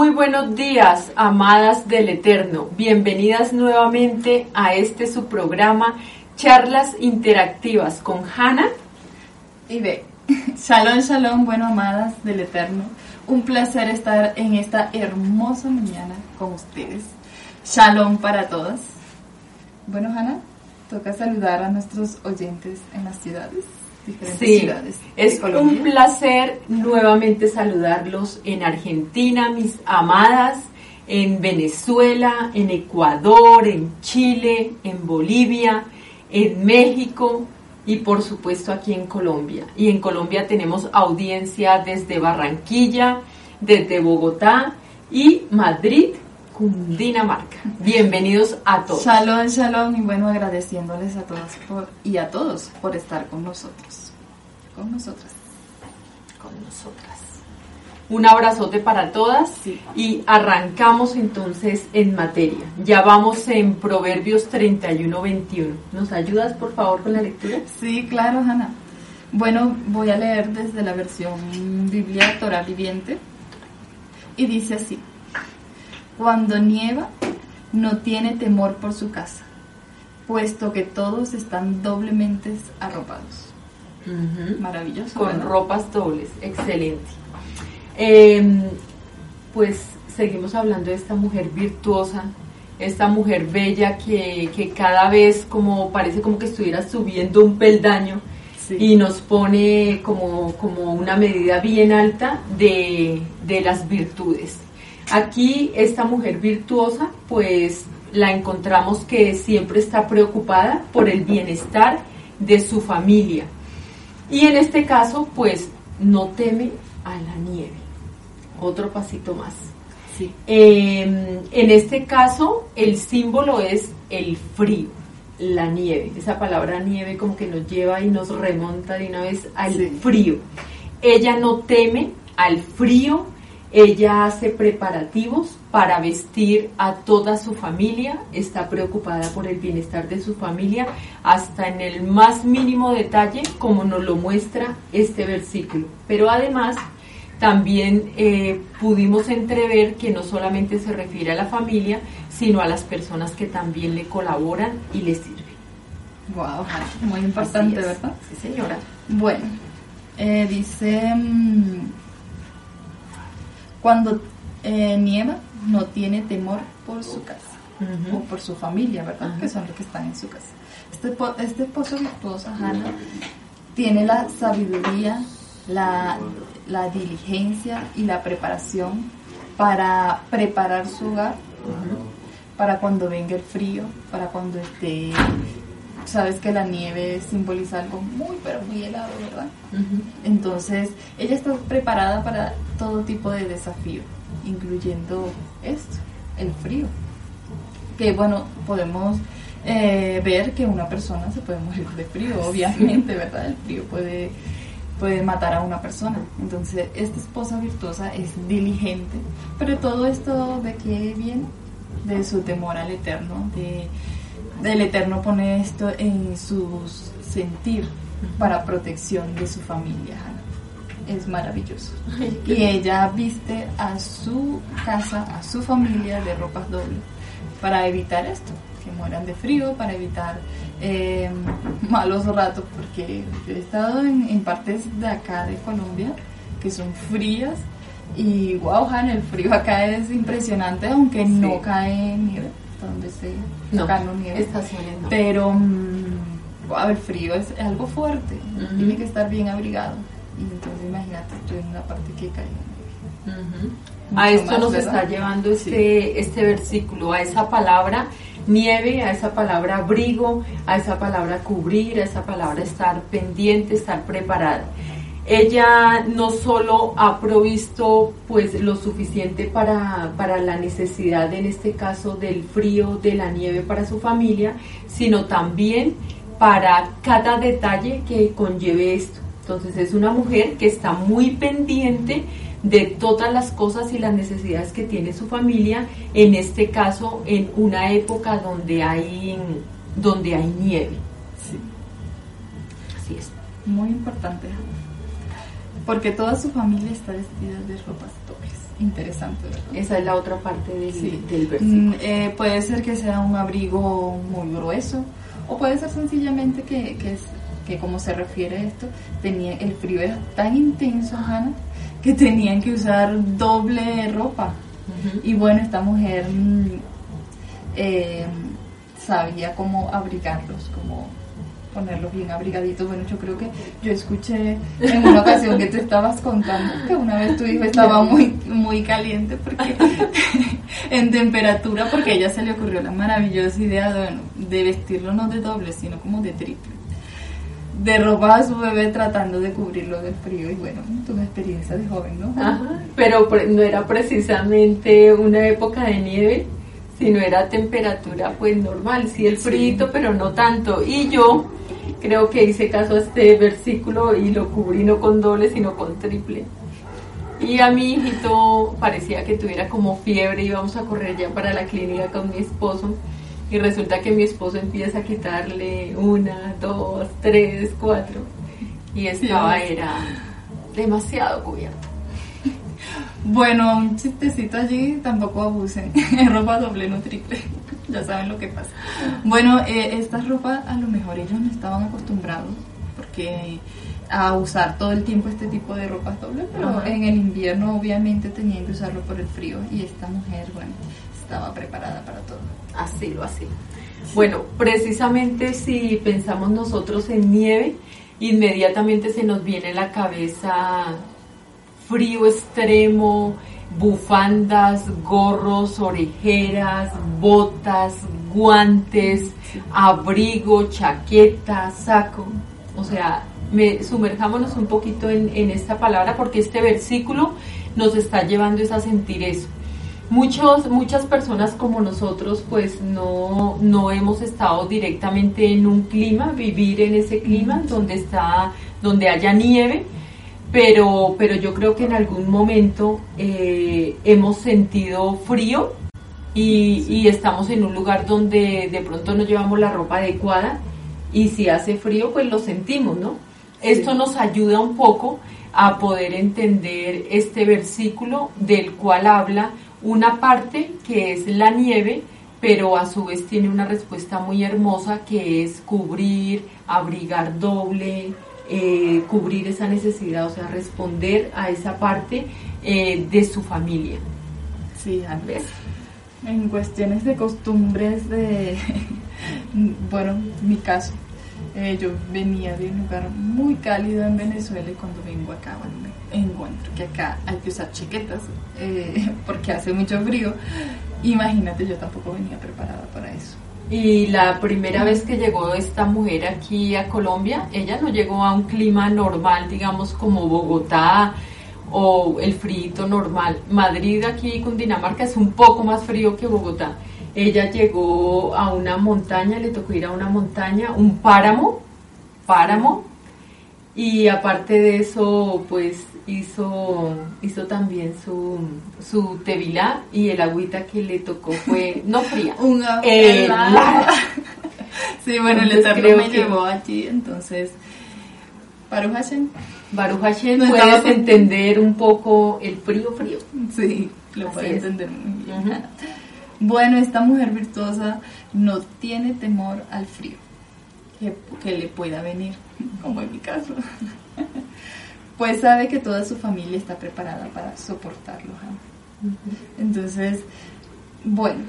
Muy buenos días, amadas del Eterno. Bienvenidas nuevamente a este su programa Charlas Interactivas con Hanna y B. Shalom, shalom, bueno, amadas del Eterno. Un placer estar en esta hermosa mañana con ustedes. Shalom para todas. Bueno, Hanna, toca saludar a nuestros oyentes en las ciudades sí, Es un placer nuevamente saludarlos en Argentina, mis amadas, en Venezuela, en Ecuador, en Chile, en Bolivia, en México y por supuesto aquí en Colombia. Y en Colombia tenemos audiencia desde Barranquilla, desde Bogotá y Madrid Dinamarca. Bienvenidos a todos. Shalom, shalom y bueno, agradeciéndoles a todas y a todos por estar con nosotros. Con nosotras. Con nosotras. Un abrazote para todas y arrancamos entonces en materia. Ya vamos en Proverbios 31-21. ¿Nos ayudas por favor con la lectura? Sí, claro, Hanna. Bueno, voy a leer desde la versión Biblia Torah Viviente y dice así. Cuando nieva, no tiene temor por su casa, puesto que todos están doblemente arropados. Maravilloso. Con ropas dobles, excelente. Em, pues seguimos hablando de esta mujer virtuosa, esta mujer bella que, cada vez como parece como que estuviera subiendo un peldaño y nos pone como, como una medida bien alta de, de las virtudes. Aquí esta mujer virtuosa, pues la encontramos que siempre está preocupada por el bienestar de su familia. Y en este caso, pues no teme a la nieve. Otro pasito más. Em, en este caso, el símbolo es el frío, la nieve. Esa palabra nieve como que nos lleva y nos remonta de una vez al frío. Ella no teme al frío, ella hace preparativos para vestir a toda su familia, está preocupada por el bienestar de su familia hasta en el más mínimo detalle, como nos lo muestra este versículo. Pero además también eh, pudimos entrever que no solamente se refiere a la familia, sino a las personas que también le colaboran y le sirven. Wow, muy importante, ¿verdad? Sí, señora. Bueno, eh, dice... Mm, cuando eh, nieva, no tiene temor por su casa o por su familia, ¿verdad? Que son los que están en su casa. Este, este esposo virtuoso, Hannah, tiene la sabiduría, la, diligencia y la preparación para preparar su hogar, para cuando venga el frío, para cuando esté sabes que la nieve simboliza algo muy, pero muy helado, ¿verdad? Entonces, ella está preparada para todo tipo de desafío, incluyendo esto, el frío. Que bueno, podemos eh, ver que una persona se puede morir de frío, obviamente, ¿verdad? El frío puede, puede matar a una persona. Entonces, esta esposa virtuosa es diligente, pero todo esto de qué viene? De su temor al eterno, de el Eterno pone esto en su sentir para protección de su familia. Es maravilloso. Y ella viste a su casa, a su familia de ropas dobles para evitar esto, que mueran de frío, para evitar eh, malos ratos, porque yo he estado en, partes de acá de Colombia que son frías y wow, el frío acá es impresionante, aunque no cae nieve donde se no, nieve. Estaciones Pero mm, el frío es, algo fuerte, tiene que estar bien abrigado. Y entonces imagínate, estoy en una parte que cae A esto nos está llevando este, este versículo, a esa palabra nieve, a esa palabra abrigo, a esa palabra cubrir, a esa palabra estar pendiente, estar preparada ella no solo ha provisto pues lo suficiente para, la necesidad en este caso del frío, de la nieve para su familia, sino también para cada detalle que conlleve esto. Entonces es una mujer que está muy pendiente de todas las cosas y las necesidades que tiene su familia, en este caso en una época donde hay, donde hay nieve. Sí. Así es. Muy importante porque toda su familia está vestida de ropas dobles. interesante. Esa es la otra parte del, del versículo. Mm, eh, puede ser que sea un abrigo muy grueso o puede ser sencillamente que, que, que como se refiere a esto, tenía, el frío era tan intenso, Hannah, que tenían que usar doble ropa. Y bueno, esta mujer mm, eh, sabía cómo abrigarlos, cómo ponerlos bien abrigaditos. Bueno, yo creo que yo escuché en una ocasión que te estabas contando que una vez tu hijo estaba muy, muy caliente porque en temperatura, porque a ella se le ocurrió la maravillosa idea de, de vestirlo no de doble, sino como de triple. De robar a su bebé tratando de cubrirlo del frío y bueno, tu experiencia de joven, ¿no? pero no era precisamente una época de nieve, sino era temperatura pues normal, sí el frío, pero no tanto. Y yo creo que hice caso a este versículo y lo cubrí no con doble, sino con triple. Y a mi hijito parecía que tuviera como fiebre, íbamos a correr ya para la clínica con mi esposo. Y resulta que mi esposo empieza a quitarle una, dos, tres, cuatro. Y estaba, era demasiado cubierto. Bueno, un chistecito allí, tampoco abusen. Ropa doble, no triple. ya saben lo que pasa. Bueno, eh, estas ropas a lo mejor ellos no estaban acostumbrados porque a usar todo el tiempo este tipo de ropas doble, pero en el invierno obviamente tenían que usarlo por el frío y esta mujer, bueno, estaba preparada para todo. Así lo así. Bueno, precisamente si pensamos nosotros en nieve, inmediatamente se nos viene a la cabeza frío extremo, bufandas, gorros, orejeras, botas, guantes, abrigo, chaqueta, saco. O sea, me, sumerjámonos un poquito en, en, esta palabra porque este versículo nos está llevando a sentir eso. Muchos, muchas personas como nosotros pues no, no hemos estado directamente en un clima, vivir en ese clima donde está, donde haya nieve, pero, pero yo creo que en algún momento eh, hemos sentido frío y, y, estamos en un lugar donde de pronto no llevamos la ropa adecuada y si hace frío pues lo sentimos, ¿no? Esto nos ayuda un poco a poder entender este versículo del cual habla una parte que es la nieve, pero a su vez tiene una respuesta muy hermosa que es cubrir, abrigar doble, eh, cubrir esa necesidad, o sea, responder a esa parte eh, de su familia. Sí, Andrés. En cuestiones de costumbres de, bueno, mi caso, eh, yo venía de un lugar muy cálido en Venezuela y cuando vengo acá, bueno, me encuentro que acá hay que usar chaquetas porque hace mucho frío. Imagínate, yo tampoco venía preparada para eso. Y la primera vez que llegó esta mujer aquí a Colombia, ella no llegó a un clima normal, digamos como Bogotá o el frío normal. Madrid aquí con Dinamarca es un poco más frío que Bogotá. Ella llegó a una montaña, le tocó ir a una montaña, un páramo, páramo, y aparte de eso, pues hizo, hizo también su, su tevilá y el agüita que le tocó fue, no fría, helada. sí, bueno, el Eterno me llevó allí, entonces, Baruch Hashem. Baruch Hashem, puedes entender un poco el frío frío. Sí, lo puedes entender muy bien. Bueno, esta mujer virtuosa no tiene temor al frío que, que le pueda venir, como en mi caso pues sabe que toda su familia está preparada para soportarlo. Entonces, bueno,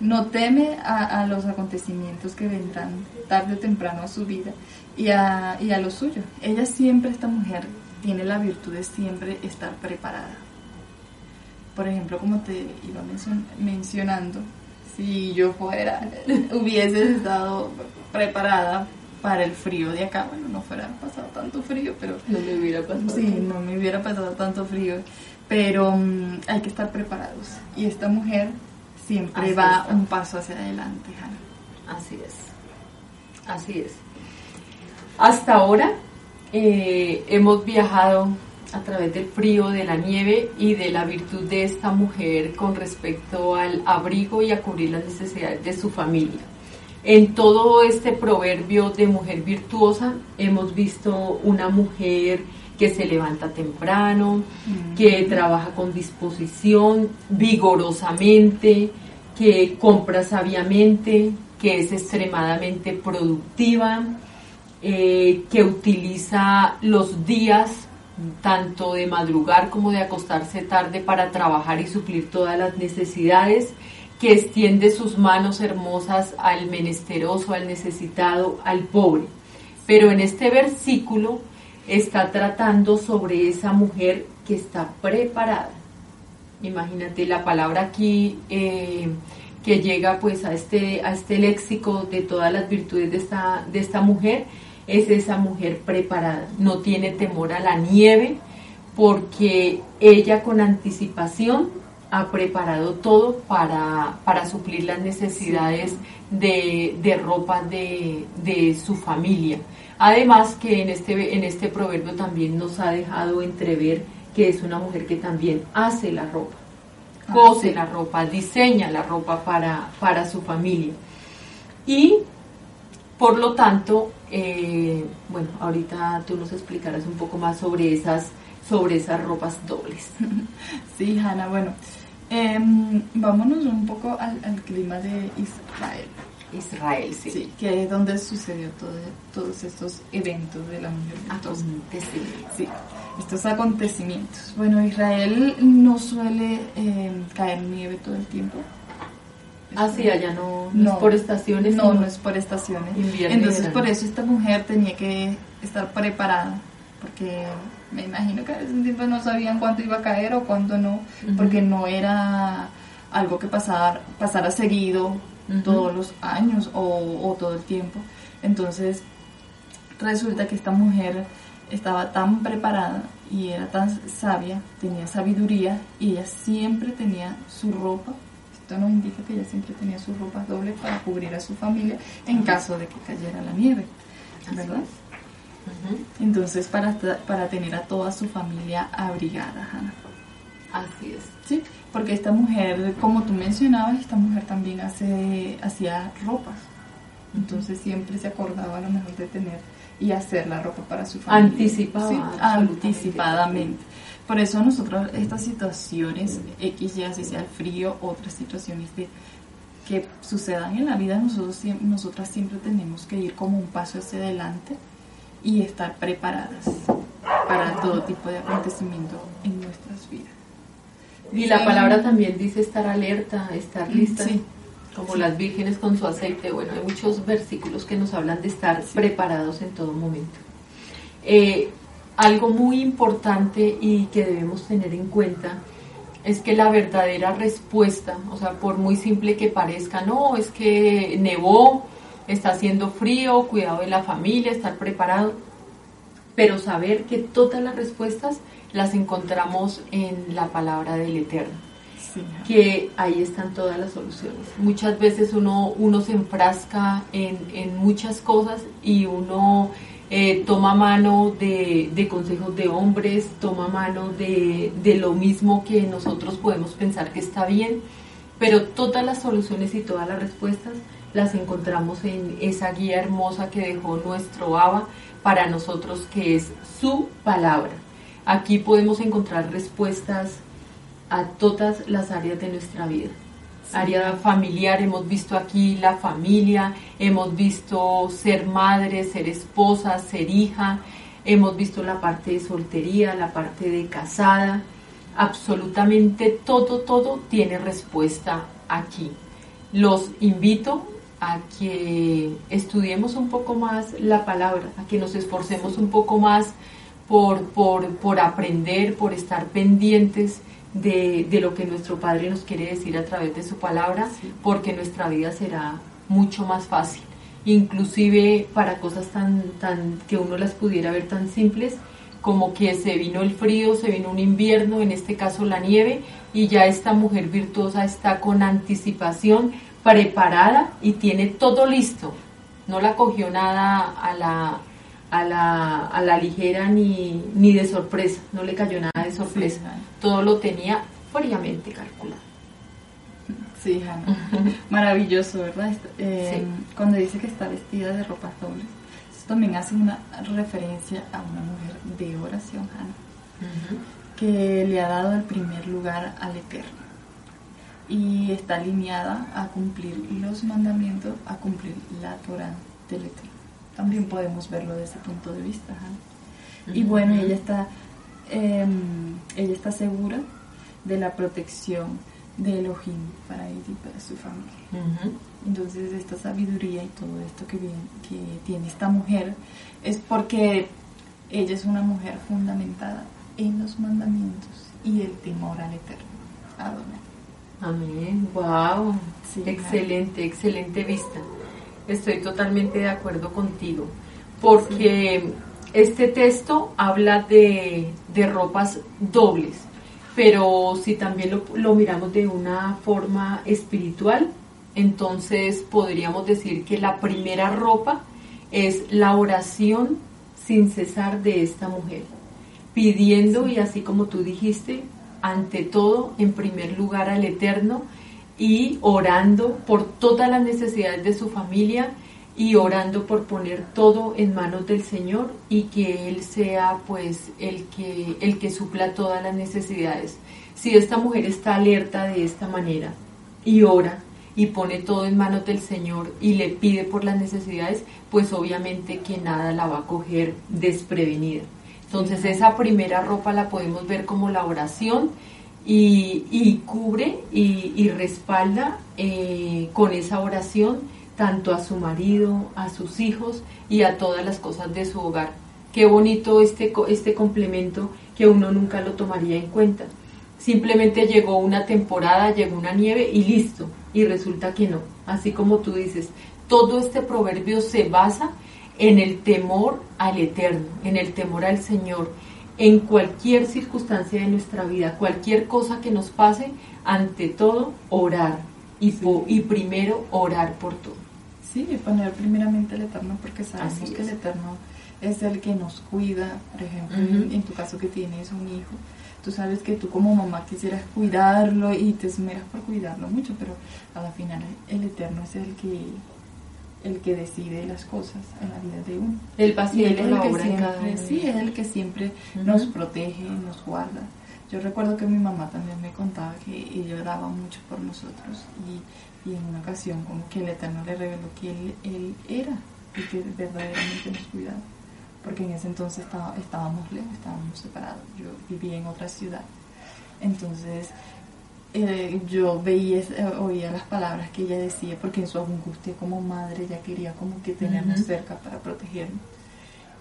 no teme a, los acontecimientos que vendrán tarde o temprano a su vida y a, y a lo suyo. Ella siempre, esta mujer, tiene la virtud de siempre estar preparada. Por ejemplo, como te iba mencionando, si yo fuera, hubiese estado preparada para el frío de acá. Bueno, no fuera pasado tanto frío, pero... No me hubiera pasado. Sí, no me hubiera pasado tanto frío. Pero mm, hay que estar preparados. Y esta mujer siempre va un paso hacia adelante, Así es. Así es. Hasta ahora eh, hemos viajado a través del frío, de la nieve y de la virtud de esta mujer con respecto al abrigo y a cubrir las necesidades de su familia. En todo este proverbio de mujer virtuosa hemos visto una mujer que se levanta temprano, que trabaja con disposición, vigorosamente, que compra sabiamente, que es extremadamente productiva, eh, que utiliza los días tanto de madrugar como de acostarse tarde para trabajar y suplir todas las necesidades, que extiende sus manos hermosas al menesteroso, al necesitado, al pobre. Pero en este versículo está tratando sobre esa mujer que está preparada. Imagínate la palabra aquí eh, que llega pues a este, a este léxico de todas las virtudes de esta, de esta mujer, es esa mujer preparada. No tiene temor a la nieve porque ella con anticipación ha preparado todo para, para suplir las necesidades de, de ropa de, de su familia. Además que en este, en este proverbio también nos ha dejado entrever que es una mujer que también hace la ropa, ah, cose la ropa, diseña la ropa para, para su familia. Y por lo tanto, eh, bueno, ahorita tú nos explicarás un poco más sobre esas, sobre esas ropas dobles. Sí, Hanna, bueno, em, vámonos un poco al, al clima de Israel. Israel, sí. sí. que es donde sucedió todo, todos estos eventos de la mujer. Acontecimientos. Sí, estos acontecimientos. Bueno, Israel no suele eh, caer nieve todo el tiempo. Ah, sí, allá no, no, es por estaciones. No, no es por estaciones. Entonces, por eso esta mujer tenía que estar preparada, porque me imagino que a veces tiempo no sabían cuánto iba a caer o cuánto no, porque no era algo que pasara, pasara seguido todos los años o, todo el tiempo. Entonces, resulta que esta mujer estaba tan preparada y era tan sabia, tenía sabiduría y ella siempre tenía su ropa. Esto nos indica que ella siempre tenía su ropa doble para cubrir a su familia en caso de que cayera la nieve, ¿verdad? Entonces, para, para tener a toda su familia abrigada, Hannah. Así es. Sí, porque esta mujer, como tú mencionabas, esta mujer también hace, hacía ropas. Entonces siempre se acordaba a lo mejor de tener y hacer la ropa para su familia. Anticipaba. anticipadamente. Por eso nosotros estas situaciones X, ya si sea el frío, otras situaciones de que sucedan en la vida, nosotros nosotras siempre tenemos que ir como un paso hacia adelante y estar preparadas para todo tipo de acontecimiento en nuestras vidas. Y la palabra también dice estar alerta, estar lista. Como las vírgenes con su aceite. Bueno, hay muchos versículos que nos hablan de estar preparados en todo momento. Eh, algo muy importante y que debemos tener en cuenta es que la verdadera respuesta, o sea, por muy simple que parezca, no, es que nevó, está haciendo frío, cuidado de la familia, estar preparado, pero saber que todas las respuestas las encontramos en la palabra del Eterno. que ahí están todas las soluciones. Muchas veces uno, uno se enfrasca en, muchas cosas y uno eh, toma mano de, consejos de hombres, toma mano de, de lo mismo que nosotros podemos pensar que está bien, pero todas las soluciones y todas las respuestas las encontramos en esa guía hermosa que dejó nuestro Abba para nosotros, que es su palabra. Aquí podemos encontrar respuestas a todas las áreas de nuestra vida. Área familiar, hemos visto aquí la familia, hemos visto ser madre, ser esposa, ser hija, hemos visto la parte de soltería, la parte de casada. Absolutamente todo, todo tiene respuesta aquí. Los invito a que estudiemos un poco más la palabra, a que nos esforcemos un poco más por, por, por aprender, por estar pendientes de, de, lo que nuestro Padre nos quiere decir a través de su palabra, porque nuestra vida será mucho más fácil. Inclusive para cosas tan, tan que uno las pudiera ver tan simples como que se vino el frío, se vino un invierno, en este caso la nieve, y ya esta mujer virtuosa está con anticipación, preparada y tiene todo listo. No la cogió nada a la, a la, a la ligera ni, ni de sorpresa, no le cayó nada de sorpresa, todo lo tenía fríamente calculado. Sí, Maravilloso, ¿verdad? Eh, cuando dice que está vestida de ropa dobles, también hace una referencia a una mujer de oración, que le ha dado el primer lugar al Eterno y está alineada a cumplir los mandamientos, a cumplir la Torah del Eterno. También podemos verlo desde ese punto de vista. Y bueno, ella está, em, ella está segura de la protección de Elohim para ella y para su familia. Entonces esta sabiduría y todo esto que, que tiene esta mujer es porque ella es una mujer fundamentada en los mandamientos y el temor al Eterno. Adonai. Amén. Wow. excelente, excelente vista. Estoy totalmente de acuerdo contigo. Porque este texto habla de, de, ropas dobles. Pero si también lo, lo miramos de una forma espiritual, entonces podríamos decir que la primera ropa es la oración sin cesar de esta mujer, pidiendo y así como tú dijiste, ante todo, en primer lugar al Eterno y orando por todas las necesidades de su familia y orando por poner todo en manos del Señor y que Él sea pues el que, el que supla todas las necesidades. Si esta mujer está alerta de esta manera y ora y pone todo en manos del Señor y le pide por las necesidades, pues obviamente que nada la va a coger desprevenida. Entonces esa primera ropa la podemos ver como la oración y, cubre y, respalda eh, con esa oración tanto a su marido, a sus hijos y a todas las cosas de su hogar. Qué bonito este, este complemento que uno nunca lo tomaría en cuenta. Simplemente llegó una temporada, llegó una nieve y listo. Y resulta que no. Así como tú dices, todo este proverbio se basa en el temor al Eterno, en el temor al Señor, en cualquier circunstancia de nuestra vida, cualquier cosa que nos pase, ante todo orar y, y primero orar por todo. Sí, poner primeramente al Eterno porque sabemos que el Eterno es el que nos cuida, por ejemplo, en, tu caso que tienes un hijo, tú sabes que tú como mamá quisieras cuidarlo y te esmeras por cuidarlo mucho, pero a la final el Eterno es el que el que decide las cosas en la vida de uno. El paciente es el que siempre, sí, es el que siempre nos protege, nos guarda. Yo recuerdo que mi mamá también me contaba que ella oraba mucho por nosotros y, y en una ocasión como que el Eterno le reveló que él, él era y que verdaderamente nos cuidaba. Porque en ese entonces estábamos lejos, estábamos separados. Yo vivía en otra ciudad. Entonces eh, yo veía, eh, oía las palabras que ella decía, porque en su angustia como madre ella quería como que tenernos cerca para protegernos.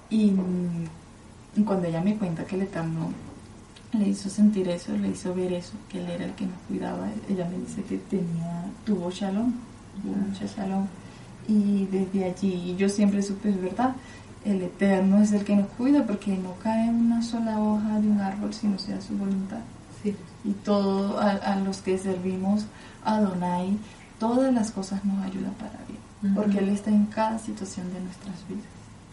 Y, mm, cuando ella me cuenta que el Eterno le hizo sentir eso, le hizo ver eso, que él era el que nos cuidaba, ella me dice que tenía, tuvo shalom, tuvo mucho shalom. Y desde allí yo siempre supe, es verdad, el Eterno es el que nos cuida porque no cae una sola hoja de un árbol si no sea su voluntad y todo a, los que servimos a Donai, todas las cosas nos ayudan para bien, porque Él está en cada situación de nuestras vidas.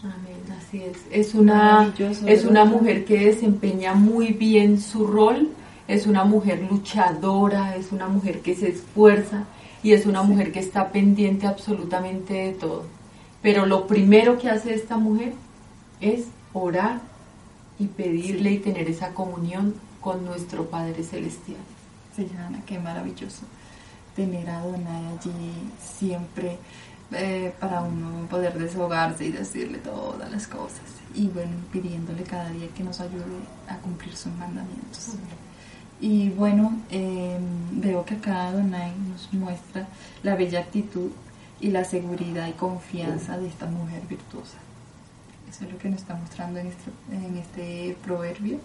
Amén, así es. Es una, es una mujer que desempeña muy bien su rol, es una mujer luchadora, es una mujer que se esfuerza y es una mujer que está pendiente absolutamente de todo. Pero lo primero que hace esta mujer es orar y pedirle y tener esa comunión con nuestro Padre Celestial. Sí, Ana, qué maravilloso tener a Donai allí siempre eh, para uno poder desahogarse y decirle todas las cosas. Y bueno, pidiéndole cada día que nos ayude a cumplir sus mandamientos. Y bueno, em, veo que acá Donai nos muestra la bella actitud y la seguridad y confianza de esta mujer virtuosa. Eso es lo que nos está mostrando en este, en este proverbio.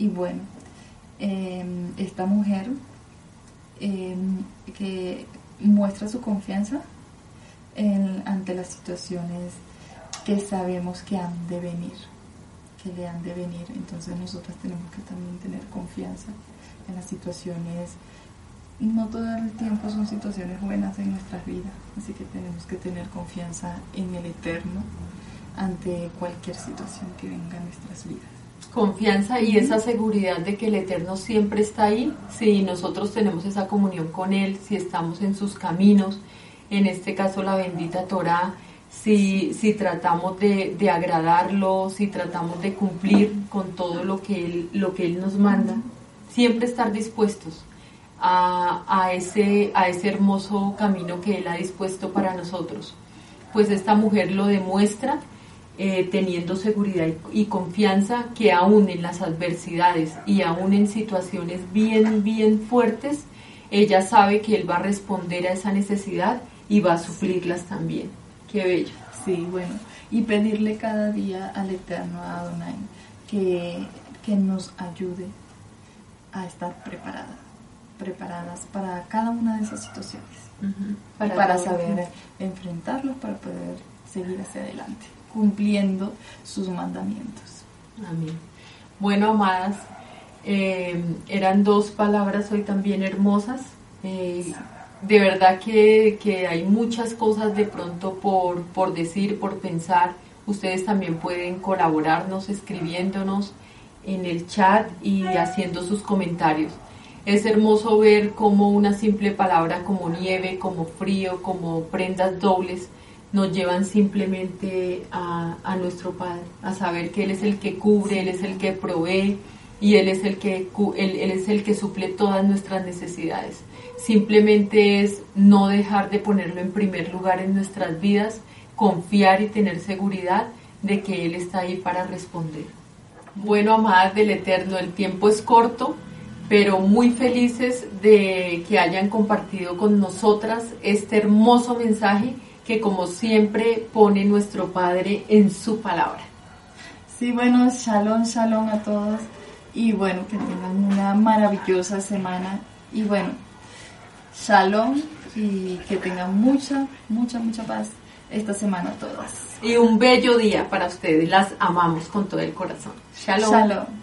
Y bueno, em, esta mujer em, que muestra su confianza ante las situaciones que sabemos que han de venir, que le han de venir. Entonces nosotras tenemos que también tener confianza en las situaciones. No todo el tiempo son situaciones buenas en nuestras vidas, así que tenemos que tener confianza en el Eterno ante cualquier situación que venga en nuestras vidas confianza y esa seguridad de que el Eterno siempre está ahí, si nosotros tenemos esa comunión con Él, si estamos en sus caminos, en este caso la bendita Torah, si, si tratamos de, de, agradarlo, si tratamos de cumplir con todo lo que Él, lo que él nos manda, siempre estar dispuestos a, a, ese, a ese hermoso camino que Él ha dispuesto para nosotros. Pues esta mujer lo demuestra eh, teniendo seguridad y, y, confianza que aún en las adversidades y aún en situaciones bien, bien fuertes, ella sabe que Él va a responder a esa necesidad y va a suplirlas también. Qué bello. Sí, bueno. Y pedirle cada día al Eterno, a Adonai, que, que nos ayude a estar preparadas, preparadas para cada una de esas situaciones. para, para saber enfrentarlos, para poder seguir hacia adelante, cumpliendo sus mandamientos. Amén. Bueno, amadas, eh, eran dos palabras hoy también hermosas. Eh, de verdad que, que, hay muchas cosas de pronto por, por decir, por pensar. Ustedes también pueden colaborarnos escribiéndonos en el chat y haciendo sus comentarios. Es hermoso ver cómo una simple palabra como nieve, como frío, como prendas dobles, nos llevan simplemente a, a nuestro Padre, a saber que Él es el que cubre, Él es el que provee y Él es el que, él, él es el que suple todas nuestras necesidades simplemente es no dejar de ponerlo en primer lugar en nuestras vidas, confiar y tener seguridad de que Él está ahí para responder. Bueno, amadas del Eterno, el tiempo es corto, pero muy felices de que hayan compartido con nosotras este hermoso mensaje que como siempre pone nuestro Padre en su palabra. Sí, bueno, shalom, shalom a todos y bueno, que tengan una maravillosa semana y bueno, shalom y que tengan mucha, mucha, mucha paz esta semana todas. Y un bello día para ustedes. Las amamos con todo el corazón. Shalom. Shalom.